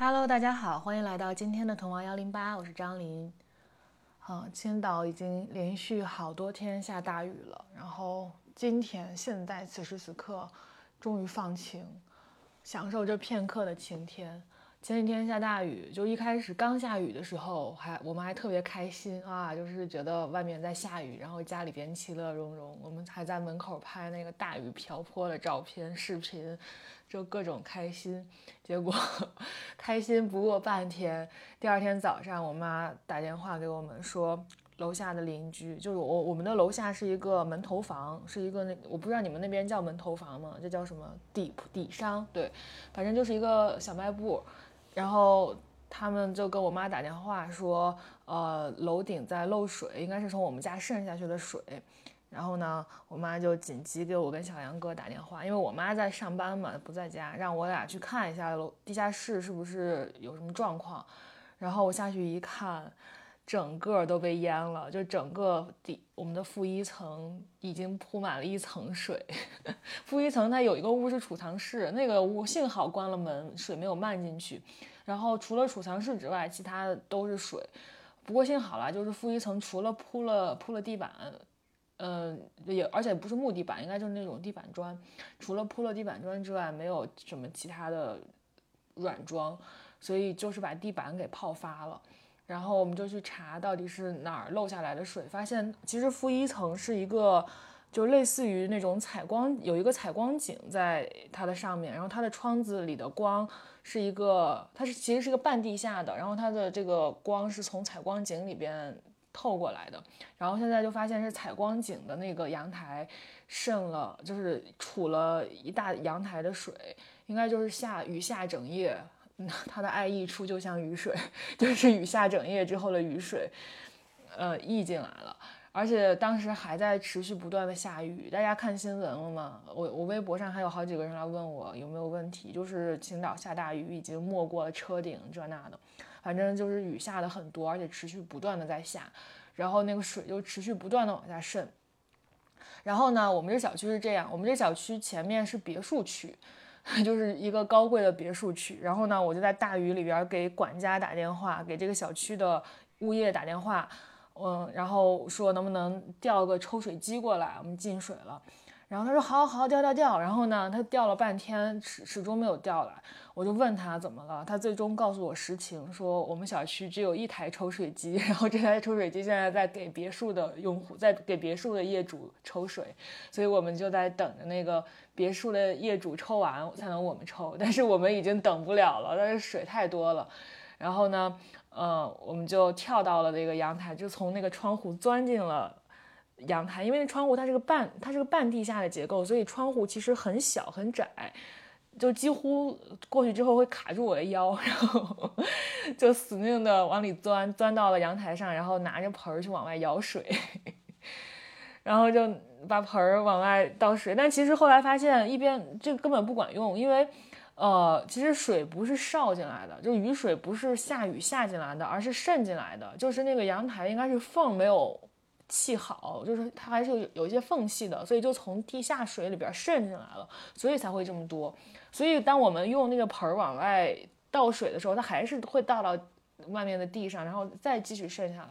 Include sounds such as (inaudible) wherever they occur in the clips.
Hello，大家好，欢迎来到今天的童王幺零八，我是张琳。好，青岛已经连续好多天下大雨了，然后今天现在此时此刻终于放晴，享受这片刻的晴天。前几天下大雨，就一开始刚下雨的时候，还我们还特别开心啊，就是觉得外面在下雨，然后家里边其乐融融，我们还在门口拍那个大雨瓢泼的照片、视频，就各种开心。结果 (laughs) 开心不过半天，第二天早上，我妈打电话给我们说，楼下的邻居，就是我我们的楼下是一个门头房，是一个那我不知道你们那边叫门头房吗？这叫什么底底商？对，反正就是一个小卖部。然后他们就跟我妈打电话说，呃，楼顶在漏水，应该是从我们家渗下去的水。然后呢，我妈就紧急给我跟小杨哥打电话，因为我妈在上班嘛，不在家，让我俩去看一下楼地下室是不是有什么状况。然后我下去一看。整个都被淹了，就整个底我们的负一层已经铺满了一层水。(laughs) 负一层它有一个屋是储藏室，那个屋幸好关了门，水没有漫进去。然后除了储藏室之外，其他的都是水。不过幸好了，就是负一层除了铺了铺了地板，嗯，也而且不是木地板，应该就是那种地板砖。除了铺了地板砖之外，没有什么其他的软装，所以就是把地板给泡发了。然后我们就去查到底是哪儿漏下来的水，发现其实负一层是一个，就类似于那种采光，有一个采光井在它的上面，然后它的窗子里的光是一个，它是其实是个半地下的，然后它的这个光是从采光井里边透过来的，然后现在就发现是采光井的那个阳台渗了，就是储了一大阳台的水，应该就是下雨下整夜。(laughs) 他的爱溢出就像雨水，(laughs) 就是雨下整夜之后的雨水，呃，溢进来了。而且当时还在持续不断的下雨。大家看新闻了吗？我我微博上还有好几个人来问我有没有问题，就是青岛下大雨已经没过了车顶这那的，反正就是雨下的很多，而且持续不断的在下，然后那个水就持续不断的往下渗。然后呢，我们这小区是这样，我们这小区前面是别墅区。(laughs) 就是一个高贵的别墅区，然后呢，我就在大雨里边给管家打电话，给这个小区的物业打电话，嗯，然后说能不能调个抽水机过来，我们进水了。然后他说好，好，好，调，调，调。然后呢，他调了半天，始始终没有调来。我就问他怎么了，他最终告诉我实情，说我们小区只有一台抽水机，(laughs) 然后这台抽水机现在在给别墅的用户，在给别墅的业主抽水，所以我们就在等着那个别墅的业主抽完才能我们抽，但是我们已经等不了了，但是水太多了。然后呢，呃，我们就跳到了那个阳台，就从那个窗户钻进了。阳台，因为那窗户它是个半，它是个半地下的结构，所以窗户其实很小很窄，就几乎过去之后会卡住我的腰，(laughs) 然后就死命的往里钻，钻到了阳台上，然后拿着盆儿去往外舀水，(laughs) 然后就把盆儿往外倒水，但其实后来发现一边这个根本不管用，因为呃，其实水不是烧进来的，就雨水不是下雨下进来的，而是渗进来的，就是那个阳台应该是缝没有。砌好，就是它还是有有一些缝隙的，所以就从地下水里边渗进来了，所以才会这么多。所以当我们用那个盆儿往外倒水的时候，它还是会倒到外面的地上，然后再继续渗下来。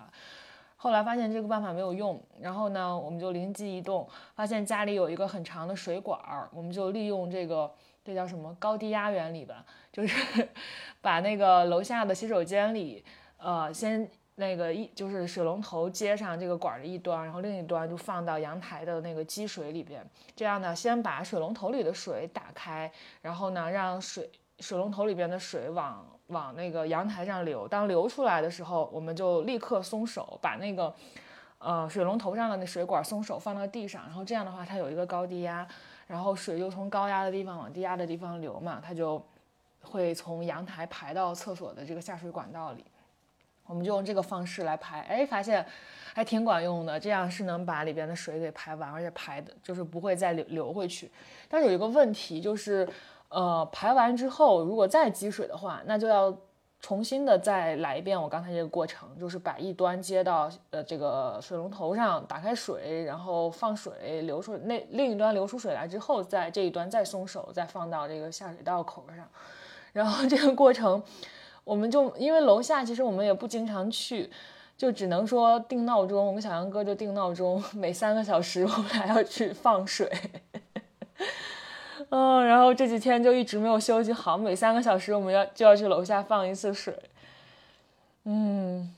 后来发现这个办法没有用，然后呢，我们就灵机一动，发现家里有一个很长的水管儿，我们就利用这个，这叫什么高低压原理吧，就是 (laughs) 把那个楼下的洗手间里，呃，先。那个一就是水龙头接上这个管的一端，然后另一端就放到阳台的那个积水里边。这样呢，先把水龙头里的水打开，然后呢，让水水龙头里边的水往往那个阳台上流。当流出来的时候，我们就立刻松手，把那个呃水龙头上的那水管松手放到地上。然后这样的话，它有一个高低压，然后水就从高压的地方往低压的地方流嘛，它就会从阳台排到厕所的这个下水管道里。我们就用这个方式来排，哎，发现还挺管用的。这样是能把里边的水给排完，而且排的就是不会再流流回去。但是有一个问题，就是呃，排完之后如果再积水的话，那就要重新的再来一遍我刚才这个过程，就是把一端接到呃这个水龙头上，打开水，然后放水流出那另一端流出水来之后，在这一端再松手，再放到这个下水道口上，然后这个过程。我们就因为楼下其实我们也不经常去，就只能说定闹钟。我跟小杨哥就定闹钟，每三个小时 (laughs) 我们俩要去放水。嗯，然后这几天就一直没有休息好，每三个小时我们要就要去楼下放一次水。嗯，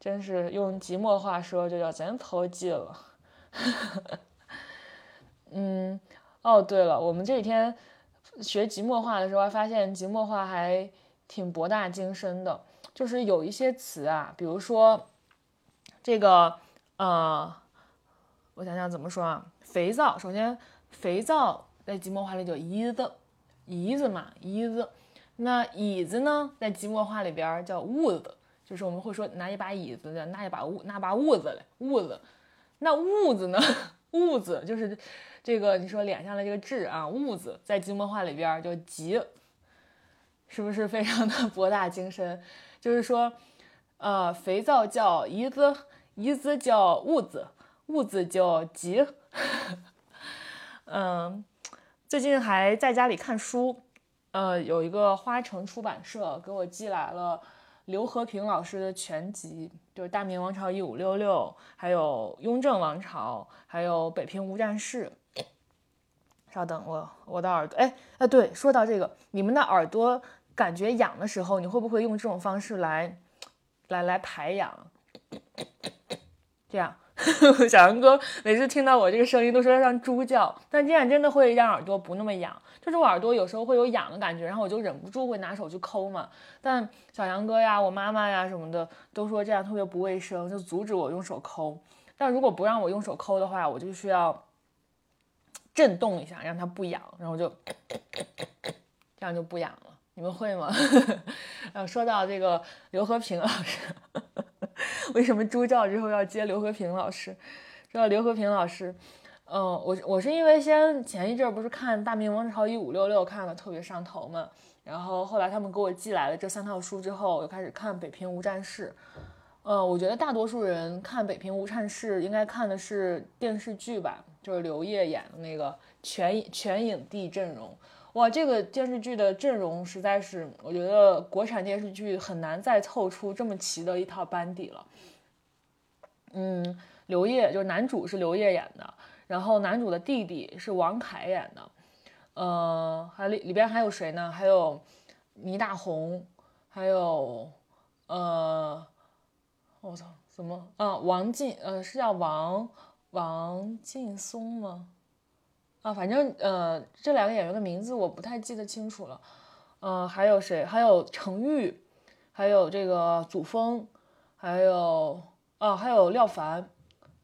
真是用即墨话说就叫真投机了。(laughs) 嗯，哦对了，我们这几天学即墨话的时候，还发现即墨话还挺博大精深的，就是有一些词啊，比如说这个呃，我想想怎么说啊，肥皂，首先。肥皂在即墨话里叫椅子，椅子嘛，椅子。那椅子呢，在即墨话里边叫屋子，就是我们会说拿一把椅子，拿一把屋，拿把屋子嘞，屋子。那痦子呢，(laughs) 痦子就是这个你说脸上的这个痣啊，痦子在即墨话里边叫吉，是不是非常的 (laughs) 博大精深？就是说，呃，肥皂叫椅子，椅子叫痦子，痦子叫吉。(laughs) 嗯，最近还在家里看书，呃，有一个花城出版社给我寄来了刘和平老师的全集，就是《大明王朝一五六六》，还有《雍正王朝》，还有《北平无战事》。稍等，我我的耳朵，哎哎，对，说到这个，你们的耳朵感觉痒的时候，你会不会用这种方式来来来排痒？这样。(laughs) 小杨哥每次听到我这个声音都说像猪叫，但这样真的会让耳朵不那么痒。就是我耳朵有时候会有痒的感觉，然后我就忍不住会拿手去抠嘛。但小杨哥呀、我妈妈呀什么的都说这样特别不卫生，就阻止我用手抠。但如果不让我用手抠的话，我就需要震动一下，让它不痒，然后就这样就不痒了。你们会吗？(laughs) 呃，说到这个刘和平老师。(laughs) 为什么猪叫之后要接刘和平老师？说到刘和平老师，嗯，我我是因为先前一阵不是看《大明王朝一五六六》看了特别上头嘛，然后后来他们给我寄来了这三套书之后，我就开始看《北平无战事》。嗯，我觉得大多数人看《北平无战事》应该看的是电视剧吧，就是刘烨演的那个全全影帝阵容。哇，这个电视剧的阵容实在是，我觉得国产电视剧很难再凑出这么齐的一套班底了。嗯，刘烨就是男主是刘烨演的，然后男主的弟弟是王凯演的，呃，还里里边还有谁呢？还有倪大红，还有呃，我操，什么啊？王劲，呃，是叫王王劲松吗？啊，反正呃，这两个演员的名字我不太记得清楚了。呃，还有谁？还有程昱，还有这个祖峰，还有哦，还有廖凡。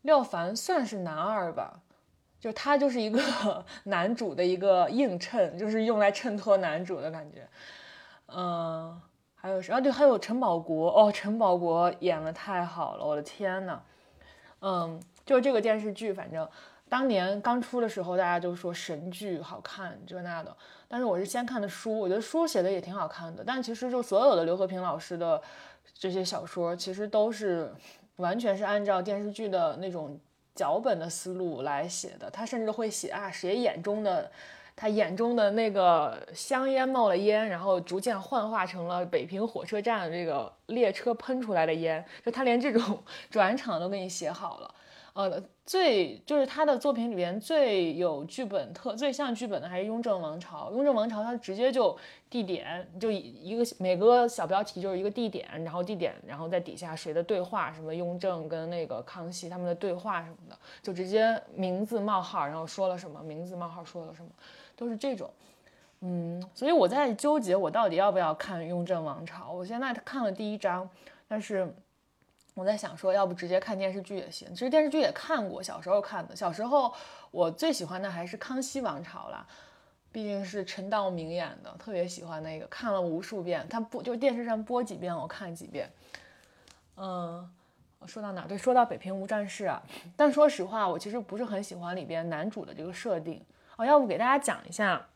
廖凡算是男二吧，就他就是一个 (laughs) 男主的一个映衬，就是用来衬托男主的感觉。嗯，还有谁啊？对，还有陈宝国。哦，陈宝国演的太好了，我的天呐。嗯，就这个电视剧，反正。当年刚出的时候，大家就说神剧好看这那的，但是我是先看的书，我觉得书写的也挺好看的。但其实就所有的刘和平老师的这些小说，其实都是完全是按照电视剧的那种脚本的思路来写的。他甚至会写啊，谁眼中的他眼中的那个香烟冒了烟，然后逐渐幻化成了北平火车站这个列车喷出来的烟，就他连这种 (laughs) 转场都给你写好了。呃，最就是他的作品里边最有剧本特、最像剧本的还是《雍正王朝》。《雍正王朝》它直接就地点，就一个每个小标题就是一个地点，然后地点，然后在底下谁的对话，什么雍正跟那个康熙他们的对话什么的，就直接名字冒号，然后说了什么，名字冒号说了什么，都是这种。嗯，所以我在纠结我到底要不要看《雍正王朝》。我现在看了第一章，但是。我在想说，要不直接看电视剧也行。其实电视剧也看过，小时候看的。小时候我最喜欢的还是《康熙王朝》啦，毕竟是陈道明演的，特别喜欢那个，看了无数遍。他播就电视上播几遍，我看几遍。嗯，说到哪？对，说到《北平无战事》啊。但说实话，我其实不是很喜欢里边男主的这个设定。哦，要不给大家讲一下，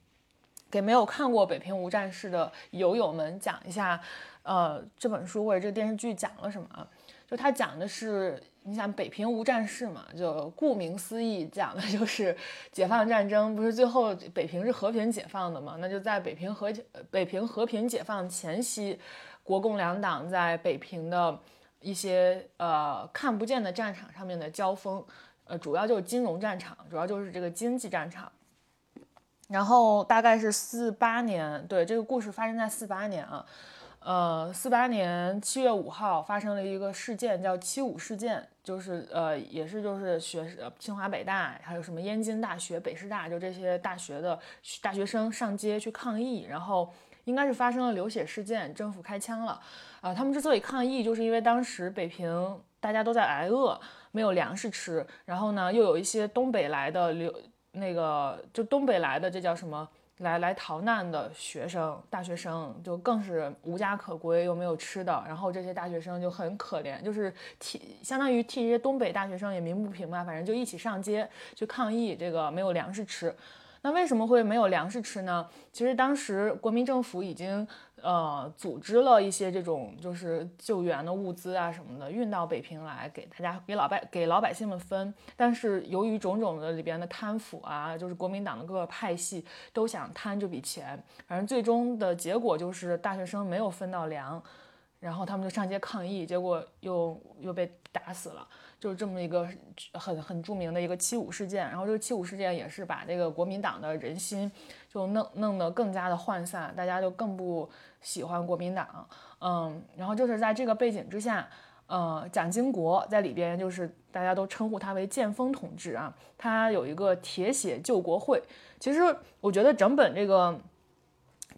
(coughs) 给没有看过《北平无战事》的友友们讲一下，呃，这本书或者这个电视剧讲了什么啊？就它讲的是，你想北平无战事嘛，就顾名思义，讲的就是解放战争。不是最后北平是和平解放的嘛？那就在北平和北平和平解放前夕，国共两党在北平的一些呃看不见的战场上面的交锋，呃，主要就是金融战场，主要就是这个经济战场。然后大概是四八年，对，这个故事发生在四八年啊。呃，四八年七月五号发生了一个事件，叫七五事件，就是呃，也是就是学清华北大，还有什么燕京大学、北师大，就这些大学的大学生上街去抗议，然后应该是发生了流血事件，政府开枪了。啊，他们之所以抗议，就是因为当时北平大家都在挨饿，没有粮食吃，然后呢，又有一些东北来的流那个就东北来的，这叫什么？来来逃难的学生，大学生就更是无家可归，又没有吃的，然后这些大学生就很可怜，就是替相当于替一些东北大学生也鸣不平吧，反正就一起上街去抗议这个没有粮食吃。那为什么会没有粮食吃呢？其实当时国民政府已经。呃，组织了一些这种就是救援的物资啊什么的，运到北平来给大家给老百给老百姓们分。但是由于种种的里边的贪腐啊，就是国民党的各个派系都想贪这笔钱，反正最终的结果就是大学生没有分到粮，然后他们就上街抗议，结果又又被打死了。就是这么一个很很著名的一个七五事件，然后这个七五事件也是把这个国民党的人心就弄弄得更加的涣散，大家就更不喜欢国民党，嗯，然后就是在这个背景之下，呃，蒋经国在里边就是大家都称呼他为剑锋同志啊，他有一个铁血救国会。其实我觉得整本这个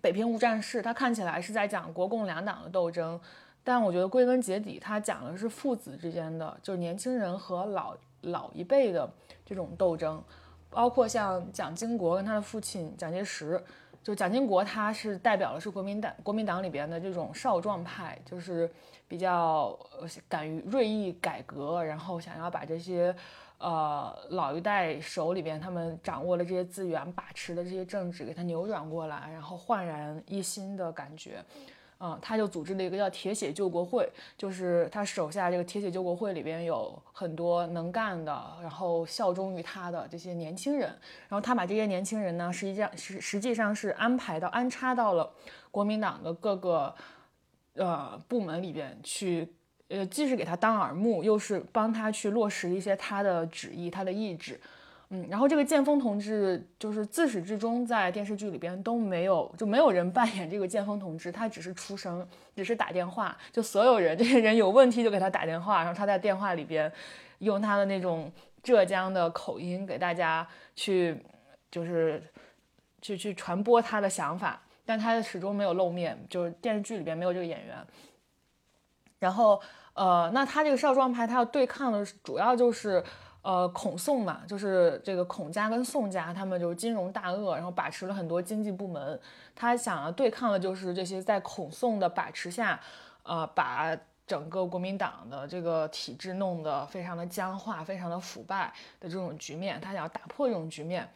北平无战事，它看起来是在讲国共两党的斗争。但我觉得归根结底，他讲的是父子之间的，就是年轻人和老老一辈的这种斗争，包括像蒋经国跟他的父亲蒋介石，就蒋经国他是代表的是国民党国民党里边的这种少壮派，就是比较敢于锐意改革，然后想要把这些呃老一代手里边他们掌握的这些资源把持的这些政治给他扭转过来，然后焕然一新的感觉。嗯，他就组织了一个叫“铁血救国会”，就是他手下这个“铁血救国会”里边有很多能干的，然后效忠于他的这些年轻人。然后他把这些年轻人呢，实际上实实际上是安排到安插到了国民党的各个呃部门里边去，呃，既是给他当耳目，又是帮他去落实一些他的旨意、他的意志。嗯，然后这个剑锋同志就是自始至终在电视剧里边都没有，就没有人扮演这个剑锋同志，他只是出声，只是打电话，就所有人 (laughs) 这些人有问题就给他打电话，然后他在电话里边用他的那种浙江的口音给大家去，就是去去传播他的想法，但他始终没有露面，就是电视剧里边没有这个演员。然后呃，那他这个少壮派他要对抗的主要就是。呃，孔宋嘛，就是这个孔家跟宋家，他们就是金融大鳄，然后把持了很多经济部门。他想要对抗的就是这些在孔宋的把持下，呃，把整个国民党的这个体制弄得非常的僵化、非常的腐败的这种局面。他想要打破这种局面，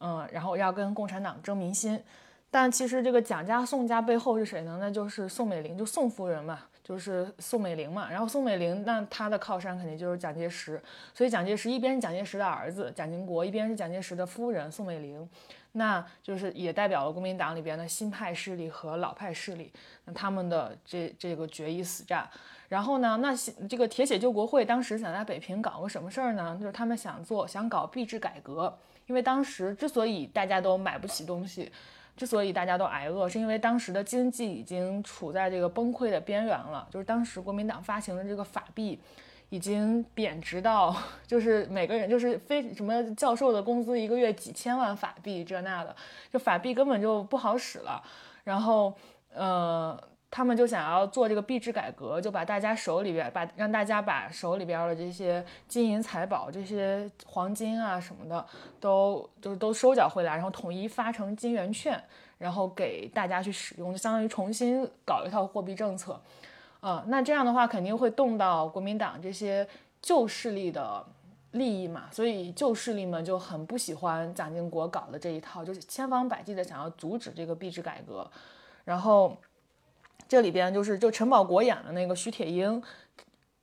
嗯，然后要跟共产党争民心。但其实这个蒋家、宋家背后是谁呢？那就是宋美龄，就宋夫人嘛。就是宋美龄嘛，然后宋美龄那她的靠山肯定就是蒋介石，所以蒋介石一边是蒋介石的儿子蒋经国，一边是蒋介石的夫人宋美龄，那就是也代表了国民党里边的新派势力和老派势力，那他们的这这个决一死战。然后呢，那这个铁血救国会当时想在北平搞个什么事儿呢？就是他们想做想搞币制改革，因为当时之所以大家都买不起东西。之所以大家都挨饿，是因为当时的经济已经处在这个崩溃的边缘了。就是当时国民党发行的这个法币，已经贬值到，就是每个人就是非什么教授的工资一个月几千万法币这那的，就法币根本就不好使了。然后，呃，他们就想要做这个币制改革，就把大家手里边把让大家把手里边的这些金银财宝、这些黄金啊什么的。都就是都收缴回来，然后统一发成金圆券，然后给大家去使用，就相当于重新搞一套货币政策。呃，那这样的话肯定会动到国民党这些旧势力的利益嘛，所以旧势力们就很不喜欢蒋经国搞的这一套，就是千方百计的想要阻止这个币制改革。然后这里边就是就陈宝国演的那个徐铁英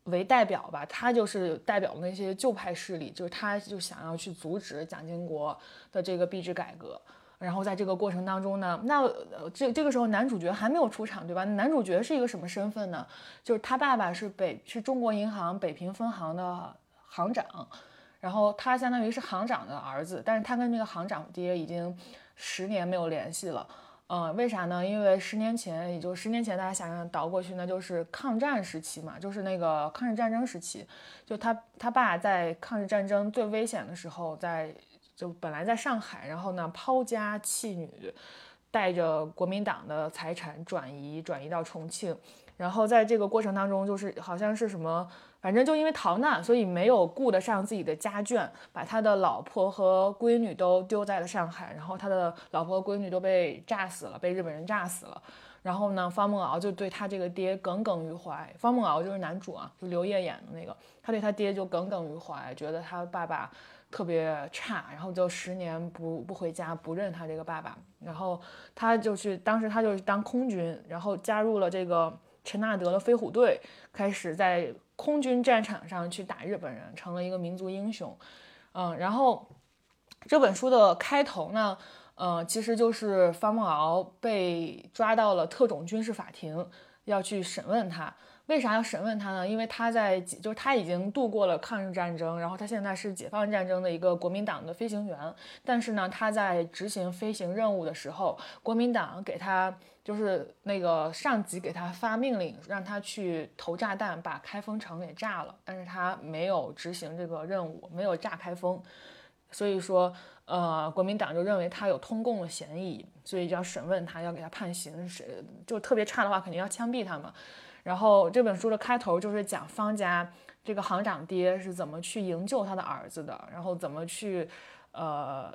为代表吧，他就是代表那些旧派势力，就是他就想要去阻止蒋经国的这个币制改革。然后在这个过程当中呢，那这这个时候男主角还没有出场，对吧？男主角是一个什么身份呢？就是他爸爸是北是中国银行北平分行的。行长，然后他相当于是行长的儿子，但是他跟这个行长爹已经十年没有联系了。嗯，为啥呢？因为十年前，也就十年前，大家想想倒过去，那就是抗战时期嘛，就是那个抗日战争时期，就他他爸在抗日战争最危险的时候，在就本来在上海，然后呢抛家弃女，带着国民党的财产转移转移到重庆，然后在这个过程当中，就是好像是什么。反正就因为逃难，所以没有顾得上自己的家眷，把他的老婆和闺女都丢在了上海，然后他的老婆和闺女都被炸死了，被日本人炸死了。然后呢，方梦敖就对他这个爹耿耿于怀。方梦敖就是男主啊，就刘烨演的那个，他对他爹就耿耿于怀，觉得他爸爸特别差，然后就十年不不回家，不认他这个爸爸。然后他就去，当时他就当空军，然后加入了这个陈纳德的飞虎队，开始在。空军战场上去打日本人，成了一个民族英雄，嗯，然后这本书的开头呢，呃，其实就是方孟敖被抓到了特种军事法庭，要去审问他。为啥要审问他呢？因为他在就是他已经度过了抗日战争，然后他现在是解放战争的一个国民党的飞行员，但是呢，他在执行飞行任务的时候，国民党给他。就是那个上级给他发命令，让他去投炸弹，把开封城给炸了，但是他没有执行这个任务，没有炸开封，所以说，呃，国民党就认为他有通共的嫌疑，所以就要审问他，要给他判刑，是就特别差的话，肯定要枪毙他嘛。然后这本书的开头就是讲方家这个行长爹是怎么去营救他的儿子的，然后怎么去，呃，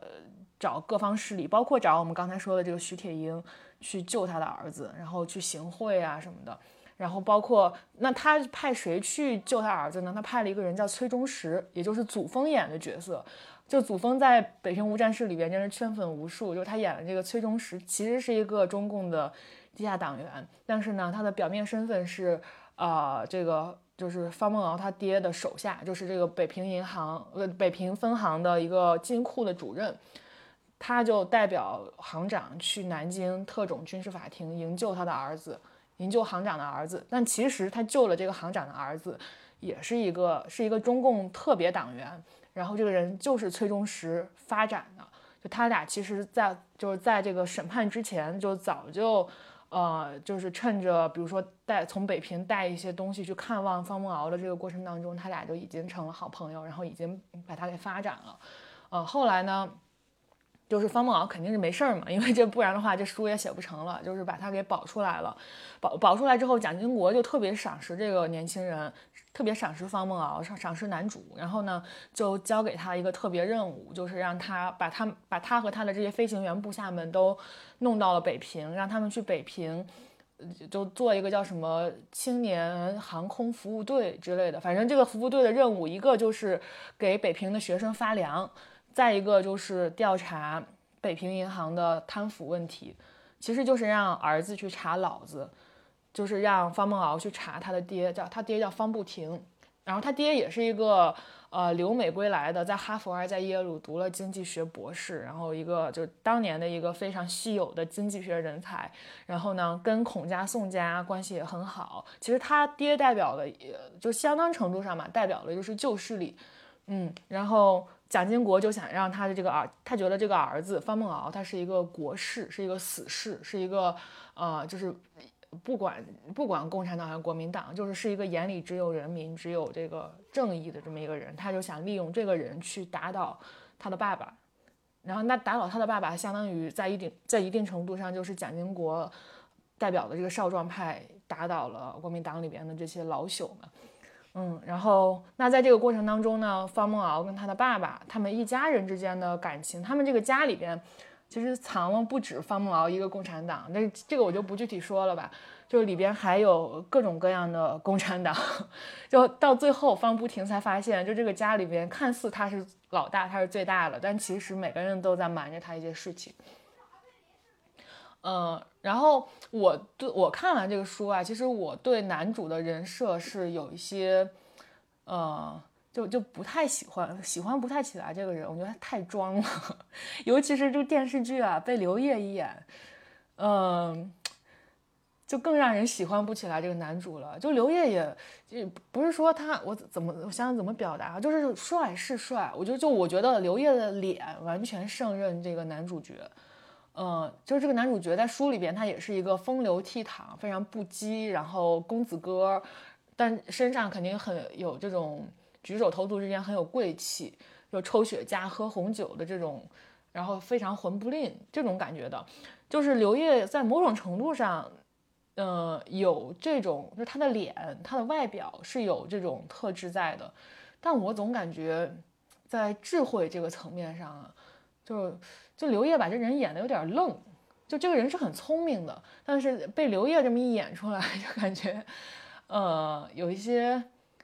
找各方势力，包括找我们刚才说的这个徐铁英。去救他的儿子，然后去行贿啊什么的，然后包括那他派谁去救他儿子呢？他派了一个人叫崔中实，也就是祖峰演的角色。就祖峰在《北平无战事》里边真是圈粉无数，就是他演的这个崔中实其实是一个中共的地下党员，但是呢，他的表面身份是呃这个就是方孟敖他爹的手下，就是这个北平银行呃北平分行的一个金库的主任。他就代表行长去南京特种军事法庭营救他的儿子，营救行长的儿子。但其实他救了这个行长的儿子，也是一个是一个中共特别党员。然后这个人就是崔中实发展的，就他俩其实，在就是在这个审判之前就早就，呃，就是趁着比如说带从北平带一些东西去看望方孟敖的这个过程当中，他俩就已经成了好朋友，然后已经把他给发展了。呃，后来呢？就是方孟敖肯定是没事儿嘛，因为这不然的话，这书也写不成了。就是把他给保出来了，保保出来之后，蒋经国就特别赏识这个年轻人，特别赏识方梦敖，赏赏识男主。然后呢，就交给他一个特别任务，就是让他把他把他和他的这些飞行员部下们都弄到了北平，让他们去北平，就做一个叫什么青年航空服务队之类的。反正这个服务队的任务，一个就是给北平的学生发粮。再一个就是调查北平银行的贪腐问题，其实就是让儿子去查老子，就是让方孟敖去查他的爹，叫他爹叫方不停，然后他爹也是一个呃留美归来的，在哈佛还在耶鲁读了经济学博士，然后一个就是当年的一个非常稀有的经济学人才，然后呢跟孔家宋家关系也很好，其实他爹代表的也就相当程度上嘛，代表的就是旧势力，嗯，然后。蒋经国就想让他的这个儿，他觉得这个儿子方孟敖他是一个国士，是一个死士，是一个呃，就是不管不管共产党还是国民党，就是是一个眼里只有人民、只有这个正义的这么一个人。他就想利用这个人去打倒他的爸爸，然后那打倒他的爸爸，相当于在一定在一定程度上就是蒋经国代表的这个少壮派打倒了国民党里边的这些老朽们。嗯，然后那在这个过程当中呢，方孟敖跟他的爸爸，他们一家人之间的感情，他们这个家里边，其实藏了不止方梦敖一个共产党，那这个我就不具体说了吧。就里边还有各种各样的共产党，(laughs) 就到最后方不停才发现，就这个家里边看似他是老大，他是最大的，但其实每个人都在瞒着他一些事情。嗯，然后我对我看完这个书啊，其实我对男主的人设是有一些，呃，就就不太喜欢，喜欢不太起来这个人，我觉得他太装了，(laughs) 尤其是这个电视剧啊，被刘烨一演，嗯。就更让人喜欢不起来这个男主了。就刘烨也，也不是说他我怎么我想想怎么表达，就是帅是帅。我就就我觉得刘烨的脸完全胜任这个男主角。嗯，就是这个男主角在书里边他也是一个风流倜傥、非常不羁，然后公子哥，但身上肯定很有这种举手投足之间很有贵气，就抽雪茄喝红酒的这种，然后非常混不吝这种感觉的。就是刘烨在某种程度上。嗯，有这种，就是他的脸，他的外表是有这种特质在的，但我总感觉在智慧这个层面上啊，就就刘烨把这人演的有点愣，就这个人是很聪明的，但是被刘烨这么一演出来，(laughs) 就感觉，呃，有一些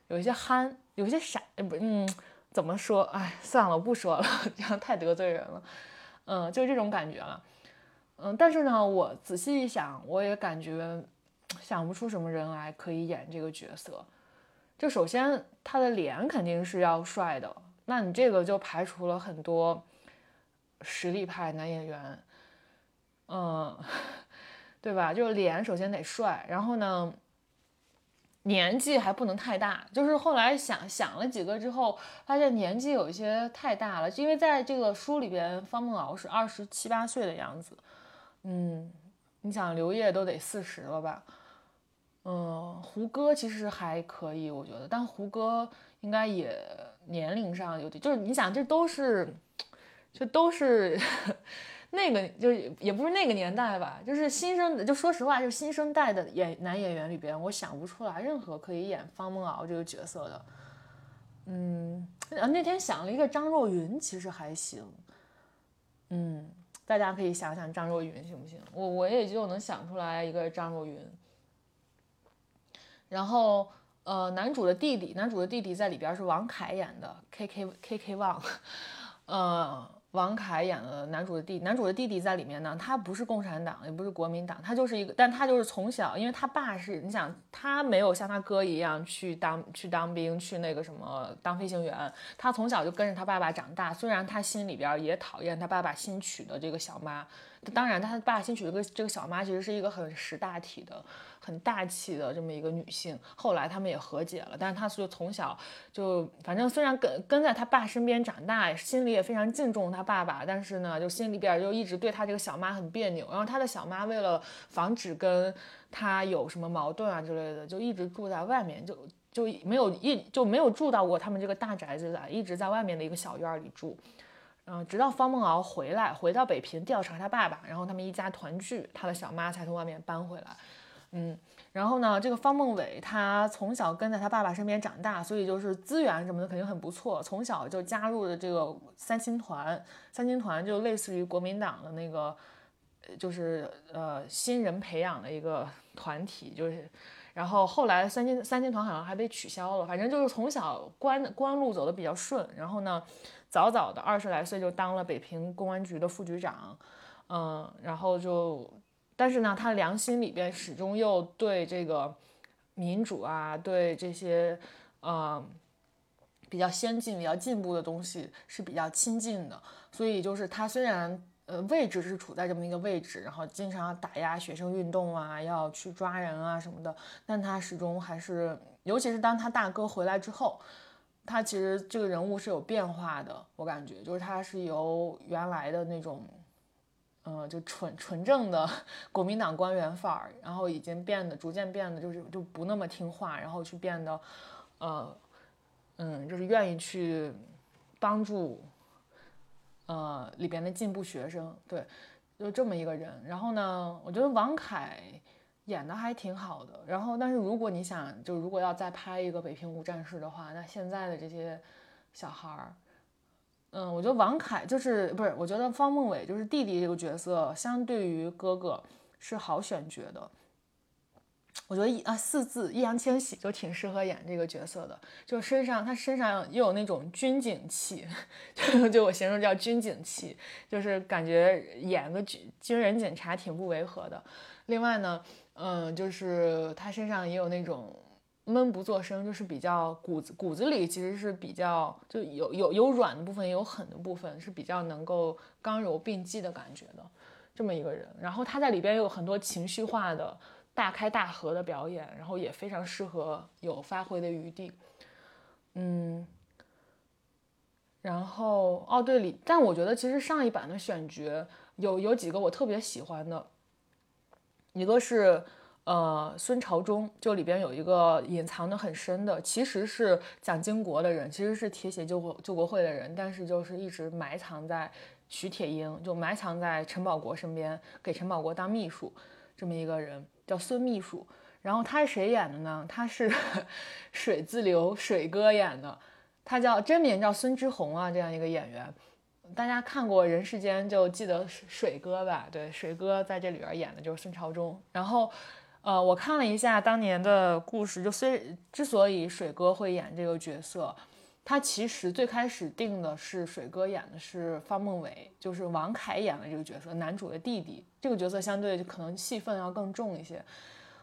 有一些憨，有些傻，不，嗯，怎么说？哎，算了，我不说了，(laughs) 这样太得罪人了，嗯，就是这种感觉了。嗯，但是呢，我仔细一想，我也感觉想不出什么人来可以演这个角色。就首先他的脸肯定是要帅的，那你这个就排除了很多实力派男演员，嗯，(laughs) 对吧？就是脸首先得帅，然后呢，年纪还不能太大。就是后来想想了几个之后，发现年纪有一些太大了，因为在这个书里边，方孟敖是二十七八岁的样子。嗯，你想刘烨都得四十了吧？嗯，胡歌其实还可以，我觉得，但胡歌应该也年龄上有点，就是你想，这都是，这都是那个，就也不是那个年代吧，就是新生，就说实话，就是新生代的演男演员里边，我想不出来任何可以演方孟敖这个角色的。嗯，那天想了一个张若昀，其实还行。嗯。大家可以想想张若昀行不行？我我也就能想出来一个张若昀。然后，呃，男主的弟弟，男主的弟弟在里边是王凯演的，K K K K 旺，(laughs) 呃。王凯演了男主的弟，男主的弟弟在里面呢。他不是共产党，也不是国民党，他就是一个，但他就是从小，因为他爸是，你想，他没有像他哥一样去当去当兵，去那个什么当飞行员，他从小就跟着他爸爸长大。虽然他心里边也讨厌他爸爸新娶的这个小妈，当然他爸新娶的这个这个小妈其实是一个很识大体的。很大气的这么一个女性，后来他们也和解了，但是她就从小就反正虽然跟跟在他爸身边长大，心里也非常敬重他爸爸，但是呢，就心里边就一直对他这个小妈很别扭。然后他的小妈为了防止跟他有什么矛盾啊之类的，就一直住在外面，就就没有一就没有住到过他们这个大宅子的，一直在外面的一个小院里住。嗯，直到方梦敖回来，回到北平调查他爸爸，然后他们一家团聚，他的小妈才从外面搬回来。嗯，然后呢，这个方孟伟他从小跟在他爸爸身边长大，所以就是资源什么的肯定很不错。从小就加入了这个三青团，三青团就类似于国民党的那个，就是呃新人培养的一个 (laughs) 团体，就是，然后后来三青三青团好像还被取消了，反正就是从小官官路走的比较顺，然后呢，早早的二十来岁就当了北平公安局的副局长，嗯，然后就。但是呢，他良心里边始终又对这个民主啊，对这些呃比较先进、比较进步的东西是比较亲近的。所以就是他虽然呃位置是处在这么一个位置，然后经常打压学生运动啊，要去抓人啊什么的，但他始终还是，尤其是当他大哥回来之后，他其实这个人物是有变化的。我感觉就是他是由原来的那种。嗯，就纯纯正的 (laughs) 国民党官员范儿，然后已经变得逐渐变得就是就不那么听话，然后去变得，呃，嗯，就是愿意去帮助，呃，里边的进步学生，对，就这么一个人。然后呢，我觉得王凯演的还挺好的。然后，但是如果你想，就如果要再拍一个《北平无战事》的话，那现在的这些小孩儿。嗯，我觉得王凯就是不是？我觉得方孟伟就是弟弟这个角色，相对于哥哥是好选角的。我觉得啊，四字易烊千玺就挺适合演这个角色的，就身上他身上又有那种军警气，(laughs) 就就我形容叫军警气，就是感觉演个军军人警察挺不违和的。另外呢，嗯，就是他身上也有那种闷不作声，就是比较骨子骨子里其实是比较就有有有软的部分，也有狠的部分，是比较能够刚柔并济的感觉的这么一个人。然后他在里边有很多情绪化的。大开大合的表演，然后也非常适合有发挥的余地，嗯，然后哦对里，但我觉得其实上一版的选角有有几个我特别喜欢的，一个是呃孙朝忠，就里边有一个隐藏的很深的，其实是蒋经国的人，其实是铁血救国救国会的人，但是就是一直埋藏在徐铁英，就埋藏在陈宝国身边，给陈宝国当秘书这么一个人。叫孙秘书，然后他是谁演的呢？他是 (laughs) 水自流水哥演的，他叫真名叫孙之红啊，这样一个演员，大家看过《人世间》就记得水哥吧？对，水哥在这里边演的就是孙朝忠。然后，呃，我看了一下当年的故事，就虽之所以水哥会演这个角色。他其实最开始定的是水哥演的是方孟伟，就是王凯演的这个角色，男主的弟弟。这个角色相对可能戏份要更重一些。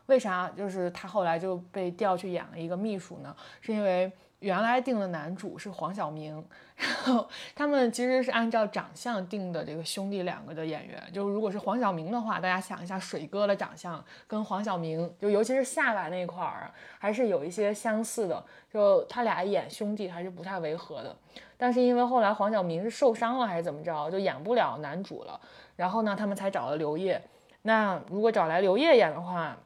为啥？就是他后来就被调去演了一个秘书呢？是因为。原来定的男主是黄晓明，然后他们其实是按照长相定的这个兄弟两个的演员。就如果是黄晓明的话，大家想一下，水哥的长相跟黄晓明，就尤其是下巴那块儿，还是有一些相似的。就他俩演兄弟还是不太违和的。但是因为后来黄晓明是受伤了还是怎么着，就演不了男主了。然后呢，他们才找了刘烨。那如果找来刘烨演的话，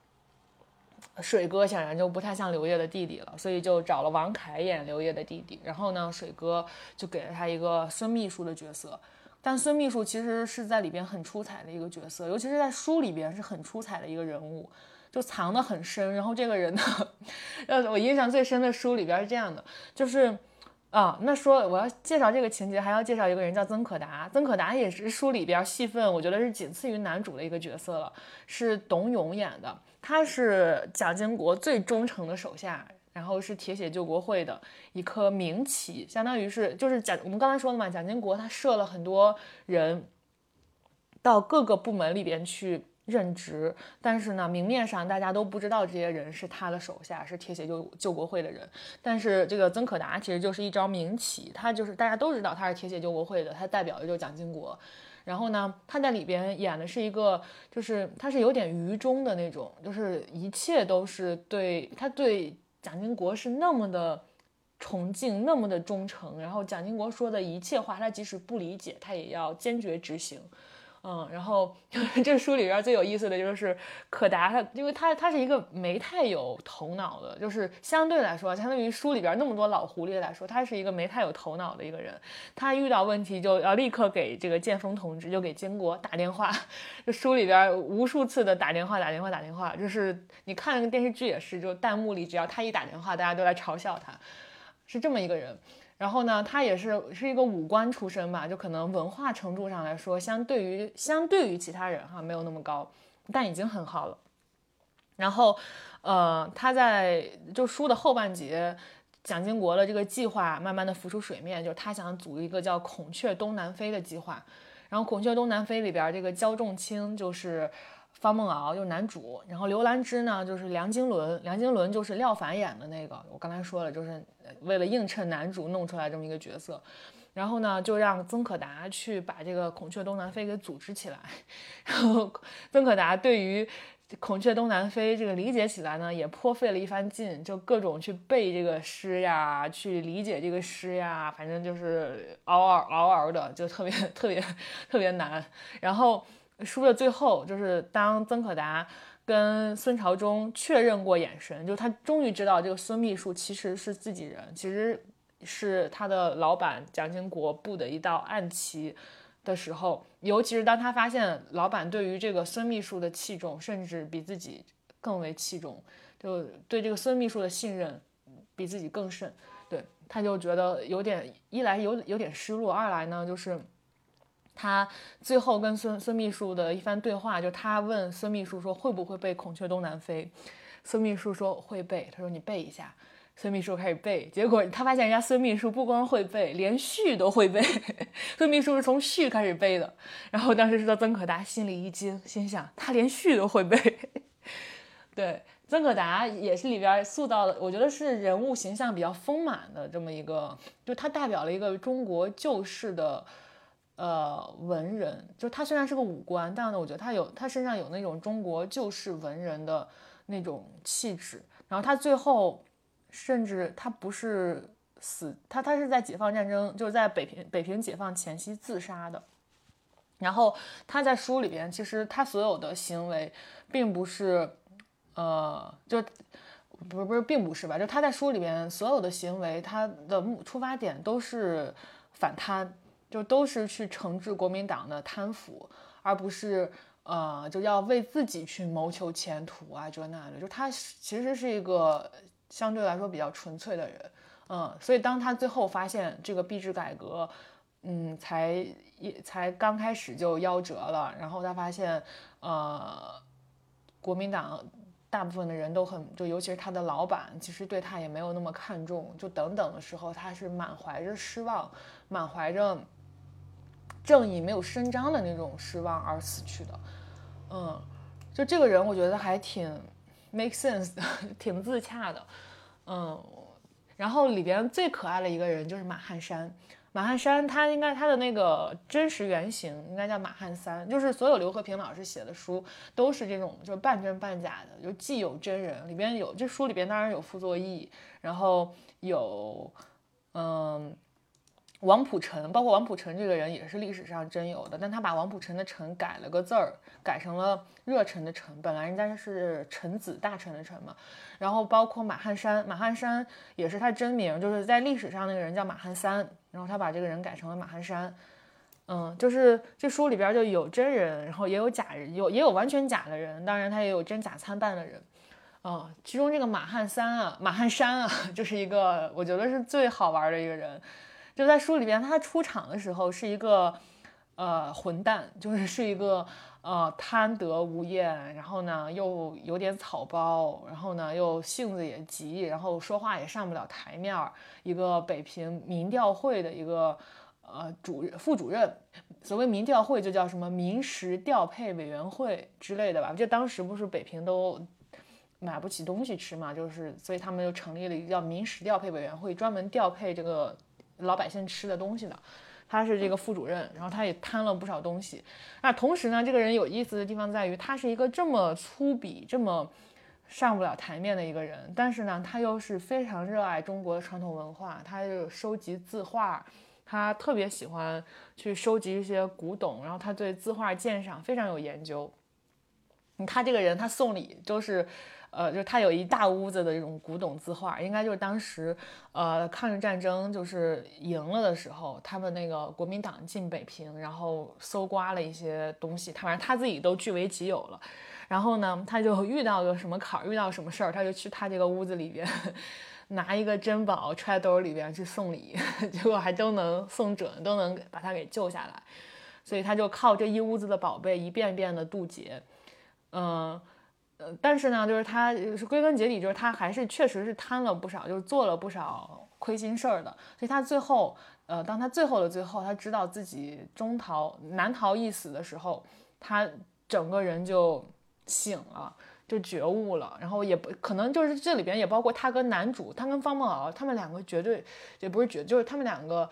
水哥显然就不太像刘烨的弟弟了，所以就找了王凯演刘烨的弟弟。然后呢，水哥就给了他一个孙秘书的角色。但孙秘书其实是在里边很出彩的一个角色，尤其是在书里边是很出彩的一个人物，就藏得很深。然后这个人呢，(laughs) 呃，我印象最深的书里边是这样的，就是啊，那说我要介绍这个情节，还要介绍一个人叫曾可达。曾可达也是书里边戏份，我觉得是仅次于男主的一个角色了，是董永演的。他是蒋经国最忠诚的手下，然后是铁血救国会的一颗明棋，相当于是就是蒋我们刚才说的嘛，蒋经国他设了很多人到各个部门里边去任职，但是呢，明面上大家都不知道这些人是他的手下，是铁血救救国会的人。但是这个曾可达其实就是一招明棋，他就是大家都知道他是铁血救国会的，他代表的就是蒋经国。然后呢，他在里边演的是一个，就是他是有点愚忠的那种，就是一切都是对他对蒋经国是那么的崇敬，那么的忠诚。然后蒋经国说的一切话，他即使不理解，他也要坚决执行。嗯，然后这书里边最有意思的就是可达，他因为他他是一个没太有头脑的，就是相对来说，相当于书里边那么多老狐狸来说，他是一个没太有头脑的一个人。他遇到问题就要立刻给这个剑锋同志，就给金国打电话。(laughs) 这书里边无数次的打电话，打电话，打电话，就是你看那个电视剧也是，就弹幕里只要他一打电话，大家都来嘲笑他，是这么一个人。然后呢，他也是是一个武官出身吧，就可能文化程度上来说，相对于相对于其他人哈，没有那么高，但已经很好了。然后，呃，他在就书的后半节，蒋经国的这个计划慢慢的浮出水面，就是他想组一个叫“孔雀东南飞”的计划。然后，“孔雀东南飞”里边这个焦仲卿就是。方梦敖就是男主，然后刘兰芝呢就是梁经纶，梁经纶就是廖凡演的那个，我刚才说了，就是为了映衬男主弄出来这么一个角色，然后呢就让曾可达去把这个孔雀东南飞给组织起来，(laughs) 然后曾可达对于孔雀东南飞这个理解起来呢也颇费了一番劲，就各种去背这个诗呀，去理解这个诗呀，反正就是嗷嗷嗷嗷的，就特别特别特别难，然后。书的最后，就是当曾可达跟孙朝忠确认过眼神，就他终于知道这个孙秘书其实是自己人，其实是他的老板蒋经国布的一道暗棋的时候，尤其是当他发现老板对于这个孙秘书的器重，甚至比自己更为器重，就对这个孙秘书的信任比自己更甚，对，他就觉得有点一来有有点失落，二来呢就是他最后跟孙孙秘书的一番对话，就他问孙秘书说会不会背孔雀东南飞，孙秘书说会背，他说你背一下。孙秘书开始背，结果他发现人家孙秘书不光会背，连序都会背。(laughs) 孙秘书是从序开始背的，然后当时说曾可达心里一惊，心想他连序都会背。(laughs) 对，曾可达也是里边塑造的，我觉得是人物形象比较丰满的这么一个，就他代表了一个中国旧式的呃文人，就他虽然是个武官，但是呢，我觉得他有他身上有那种中国旧式文人的那种气质，然后他最后。甚至他不是死，他他是在解放战争，就是在北平北平解放前夕自杀的。然后他在书里边，其实他所有的行为，并不是，呃，就不是不是，并不是吧？就他在书里边所有的行为，他的目出发点都是反贪，就都是去惩治国民党的贪腐，而不是呃，就要为自己去谋求前途啊，这那的。就他其实是一个。相对来说比较纯粹的人，嗯，所以当他最后发现这个币制改革，嗯，才一才刚开始就夭折了，然后他发现，呃，国民党大部分的人都很，就尤其是他的老板，其实对他也没有那么看重，就等等的时候，他是满怀着失望，满怀着正义没有伸张的那种失望而死去的，嗯，就这个人，我觉得还挺。make sense，(laughs) 挺自洽的，嗯，然后里边最可爱的一个人就是马汉山，马汉山他应该他的那个真实原型应该叫马汉三，就是所有刘和平老师写的书都是这种就是半真半假的，就既有真人，里边有这书里边当然有傅作义，然后有嗯。王普成，包括王普成这个人也是历史上真有的，但他把王普成的成改了个字儿，改成了热忱的忱，本来人家是臣子大臣的臣嘛。然后包括马汉山，马汉山也是他真名，就是在历史上那个人叫马汉三，然后他把这个人改成了马汉山。嗯，就是这书里边就有真人，然后也有假人，有也有完全假的人，当然他也有真假参半的人。嗯，其中这个马汉三啊，马汉山啊，(laughs) 就是一个我觉得是最好玩的一个人。就在书里边，他出场的时候是一个，呃，混蛋，就是是一个呃贪得无厌，然后呢又有点草包，然后呢又性子也急，然后说话也上不了台面儿，一个北平民调会的一个呃主任、副主任。所谓民调会就叫什么民实调配委员会之类的吧？就当时不是北平都买不起东西吃嘛，就是所以他们就成立了一个叫民实调配委员会，专门调配这个。老百姓吃的东西的，他是这个副主任，然后他也贪了不少东西。那同时呢，这个人有意思的地方在于，他是一个这么粗鄙、这么上不了台面的一个人，但是呢，他又是非常热爱中国的传统文化，他就收集字画，他特别喜欢去收集一些古董，然后他对字画鉴赏非常有研究。你看这个人，他送礼都是。呃，就是他有一大屋子的这种古董字画，应该就是当时，呃，抗日战争就是赢了的时候，他们那个国民党进北平，然后搜刮了一些东西，他反正他自己都据为己有了。然后呢，他就遇到个什么坎儿，遇到什么事儿，他就去他这个屋子里边 (laughs) 拿一个珍宝揣兜里边去送礼，(laughs) 结果还都能送准，都能把他给救下来。所以他就靠这一屋子的宝贝一遍遍的渡劫，嗯。呃但是呢，就是他是归根结底，就是他还是确实是贪了不少，就是做了不少亏心事儿的。所以他最后，呃，当他最后的最后，他知道自己中逃难逃一死的时候，他整个人就醒了，就觉悟了。然后也不可能就是这里边也包括他跟男主，他跟方梦敖，他们两个绝对也不是绝，就是他们两个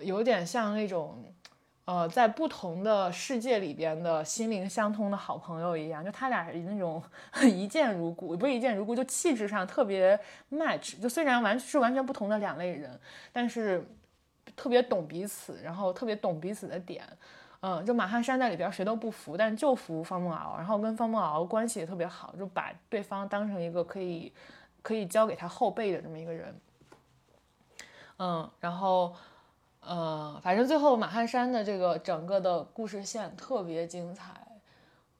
有点像那种。呃，在不同的世界里边的心灵相通的好朋友一样，就他俩那种 (laughs) 一见如故，不是一见如故，就气质上特别 match。就虽然完是完全不同的两类人，但是特别懂彼此，然后特别懂彼此的点。嗯，就马汉山在里边谁都不服，但就服方梦敖，然后跟方梦敖关系也特别好，就把对方当成一个可以可以交给他后辈的这么一个人。嗯，然后。呃，反正最后马汉山的这个整个的故事线特别精彩，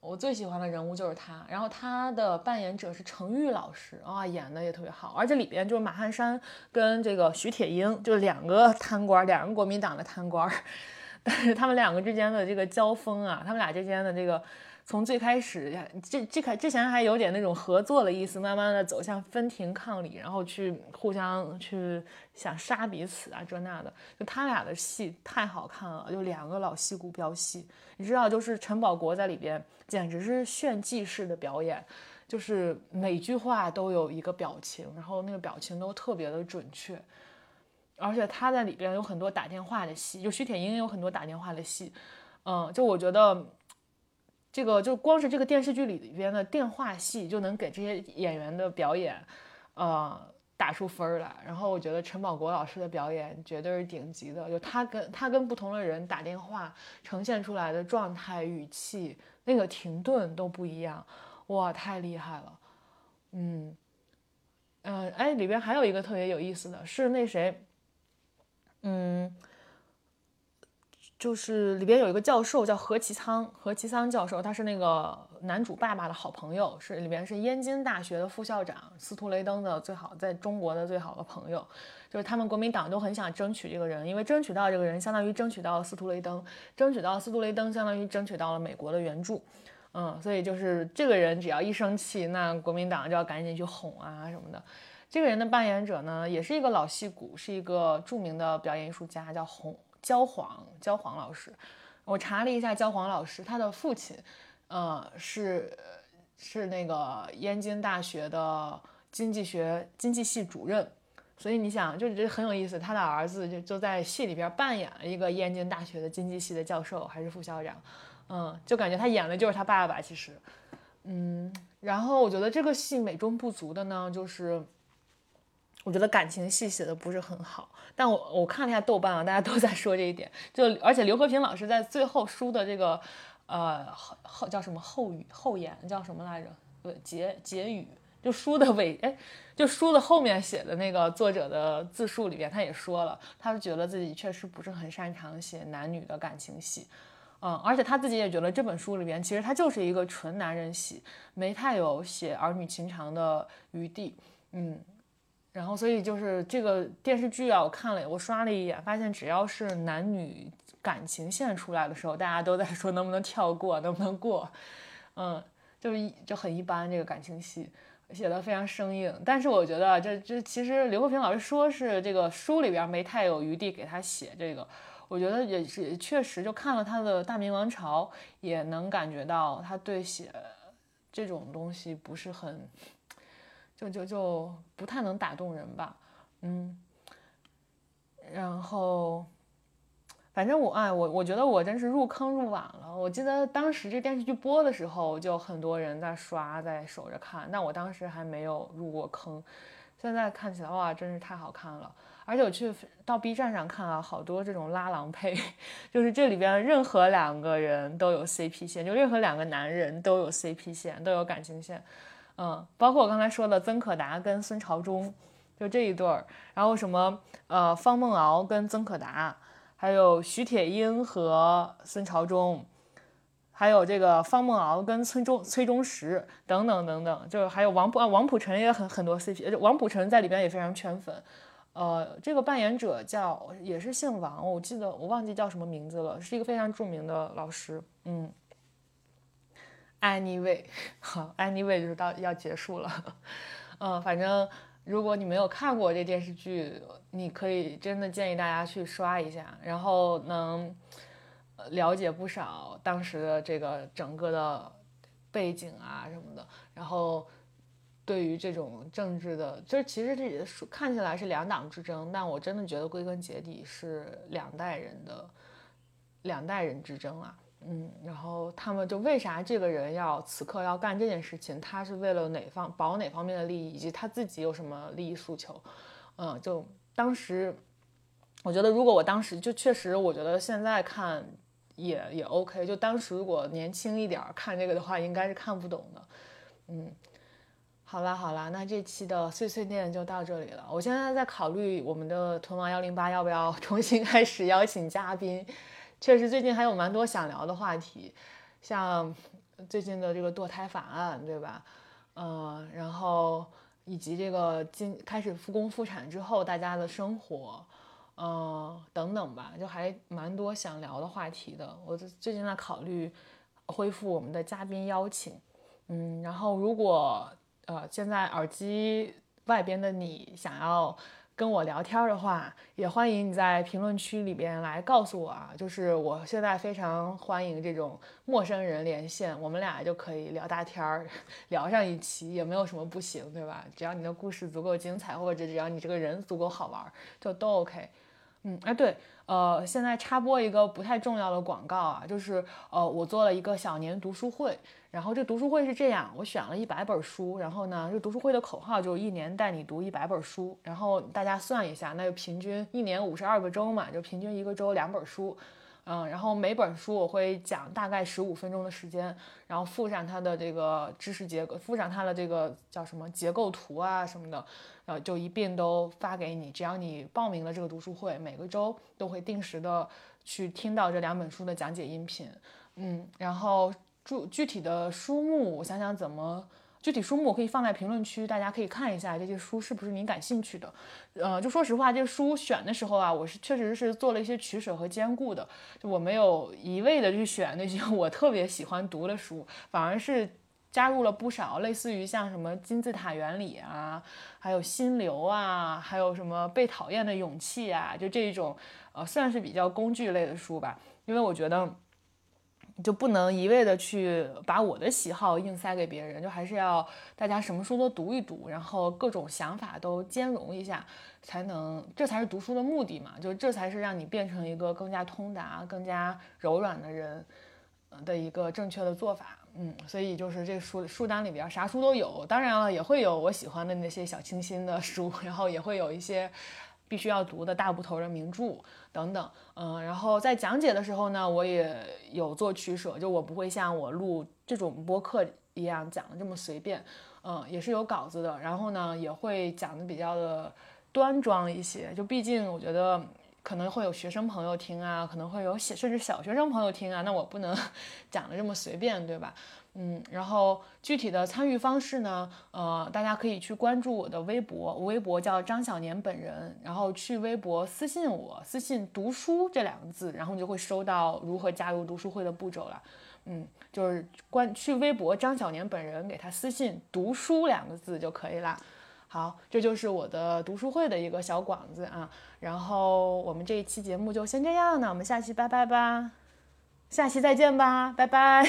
我最喜欢的人物就是他，然后他的扮演者是程昱老师啊，演的也特别好，而且里边就是马汉山跟这个徐铁英，就是两个贪官，两个国民党的贪官，(laughs) 但是他们两个之间的这个交锋啊，他们俩之间的这个。从最开始，这这开之前还有点那种合作的意思，慢慢的走向分庭抗礼，然后去互相去想杀彼此啊，这那的，就他俩的戏太好看了，就两个老戏骨飙戏，你知道，就是陈宝国在里边简直是炫技式的表演，就是每句话都有一个表情，然后那个表情都特别的准确，而且他在里边有很多打电话的戏，就徐铁英有很多打电话的戏，嗯，就我觉得。这个就光是这个电视剧里边的电话戏，就能给这些演员的表演，呃，打出分来。然后我觉得陈宝国老师的表演绝对是顶级的，就他跟他跟不同的人打电话呈现出来的状态、语气，那个停顿都不一样，哇，太厉害了。嗯，嗯，哎，里边还有一个特别有意思的是那谁，嗯。就是里边有一个教授叫何其仓，何其仓教授，他是那个男主爸爸的好朋友，是里边是燕京大学的副校长，司徒雷登的最好在中国的最好的朋友，就是他们国民党都很想争取这个人，因为争取到这个人，相当于争取到了司徒雷登，争取到司徒雷登，相当于争取到了美国的援助，嗯，所以就是这个人只要一生气，那国民党就要赶紧去哄啊什么的。这个人的扮演者呢，也是一个老戏骨，是一个著名的表演艺术家，叫洪。焦黄，焦黄老师，我查了一下，焦黄老师他的父亲，呃，是是那个燕京大学的经济学经济系主任，所以你想，就这很有意思，他的儿子就就在戏里边扮演了一个燕京大学的经济系的教授还是副校长，嗯，就感觉他演的就是他爸爸，其实，嗯，然后我觉得这个戏美中不足的呢，就是。我觉得感情戏写的不是很好，但我我看了一下豆瓣啊，大家都在说这一点。就而且刘和平老师在最后书的这个呃后后叫什么后语后言叫什么来着？对结结语，就书的尾哎，就书的后面写的那个作者的自述里边，他也说了，他是觉得自己确实不是很擅长写男女的感情戏，嗯，而且他自己也觉得这本书里边其实他就是一个纯男人戏，没太有写儿女情长的余地，嗯。然后，所以就是这个电视剧啊，我看了，我刷了一眼，发现只要是男女感情线出来的时候，大家都在说能不能跳过，能不能过，嗯，就是一就很一般，这个感情戏写的非常生硬。但是我觉得这这其实刘和平老师说是这个书里边没太有余地给他写这个，我觉得也是确实，就看了他的《大明王朝》，也能感觉到他对写这种东西不是很。就就就不太能打动人吧，嗯，然后，反正我哎我我觉得我真是入坑入晚了。我记得当时这电视剧播的时候，就很多人在刷，在守着看，但我当时还没有入过坑。现在看起来哇，真是太好看了！而且我去到 B 站上看了好多这种拉郎配，(laughs) 就是这里边任何两个人都有 CP 线，就任何两个男人都有 CP 线，都有感情线。嗯，包括我刚才说的曾可达跟孙朝忠，就这一对儿，然后什么呃方梦敖跟曾可达，还有徐铁英和孙朝忠，还有这个方梦敖跟崔忠崔忠实等等等等，就是还有王普啊王普成也很很多 CP，王普成在里边也非常圈粉。呃，这个扮演者叫也是姓王，我记得我忘记叫什么名字了，是一个非常著名的老师，嗯。Anyway，(laughs) 好，Anyway 就是到要结束了，(laughs) 嗯，反正如果你没有看过这电视剧，你可以真的建议大家去刷一下，然后能了解不少当时的这个整个的背景啊什么的，然后对于这种政治的，就是其实这也是看起来是两党之争，但我真的觉得归根结底是两代人的两代人之争啊。嗯，然后他们就为啥这个人要此刻要干这件事情？他是为了哪方保哪方面的利益，以及他自己有什么利益诉求？嗯，就当时，我觉得如果我当时就确实，我觉得现在看也也 OK。就当时如果年轻一点看这个的话，应该是看不懂的。嗯，好啦好啦，那这期的碎碎念就到这里了。我现在在考虑我们的屯王幺零八要不要重新开始邀请嘉宾。确实，最近还有蛮多想聊的话题，像最近的这个堕胎法案，对吧？嗯，然后以及这个今开始复工复产之后大家的生活，嗯，等等吧，就还蛮多想聊的话题的。我最近在考虑恢复我们的嘉宾邀请，嗯，然后如果呃现在耳机外边的你想要。跟我聊天的话，也欢迎你在评论区里边来告诉我啊。就是我现在非常欢迎这种陌生人连线，我们俩就可以聊大天儿，(laughs) 聊上一期也没有什么不行，对吧？只要你的故事足够精彩，或者只要你这个人足够好玩，就都 OK。嗯，哎对。呃，现在插播一个不太重要的广告啊，就是呃，我做了一个小年读书会，然后这读书会是这样，我选了一百本书，然后呢，这读书会的口号就是一年带你读一百本书，然后大家算一下，那就平均一年五十二个周嘛，就平均一个周两本书。嗯，然后每本书我会讲大概十五分钟的时间，然后附上它的这个知识结构，附上它的这个叫什么结构图啊什么的，呃，就一并都发给你。只要你报名了这个读书会，每个周都会定时的去听到这两本书的讲解音频。嗯，然后注具体的书目，我想想怎么。具体书目我可以放在评论区，大家可以看一下这些书是不是你感兴趣的。呃，就说实话，这书选的时候啊，我是确实是做了一些取舍和兼顾的。就我没有一味的去选那些我特别喜欢读的书，反而是加入了不少类似于像什么金字塔原理啊，还有心流啊，还有什么被讨厌的勇气啊，就这种呃算是比较工具类的书吧，因为我觉得。就不能一味的去把我的喜好硬塞给别人，就还是要大家什么书都读一读，然后各种想法都兼容一下，才能这才是读书的目的嘛，就这才是让你变成一个更加通达、更加柔软的人的一个正确的做法。嗯，所以就是这书书单里边啥书都有，当然了，也会有我喜欢的那些小清新的书，(laughs) 然后也会有一些。必须要读的大部头的名著等等，嗯，然后在讲解的时候呢，我也有做取舍，就我不会像我录这种播客一样讲的这么随便，嗯，也是有稿子的，然后呢，也会讲的比较的端庄一些，就毕竟我觉得可能会有学生朋友听啊，可能会有甚至小学生朋友听啊，那我不能 (laughs) 讲的这么随便，对吧？嗯，然后具体的参与方式呢？呃，大家可以去关注我的微博，微博叫张小年本人，然后去微博私信我，私信“读书”这两个字，然后你就会收到如何加入读书会的步骤了。嗯，就是关去微博张小年本人，给他私信“读书”两个字就可以了。好，这就是我的读书会的一个小广子啊。然后我们这一期节目就先这样，那我们下期拜拜吧，下期再见吧，拜拜。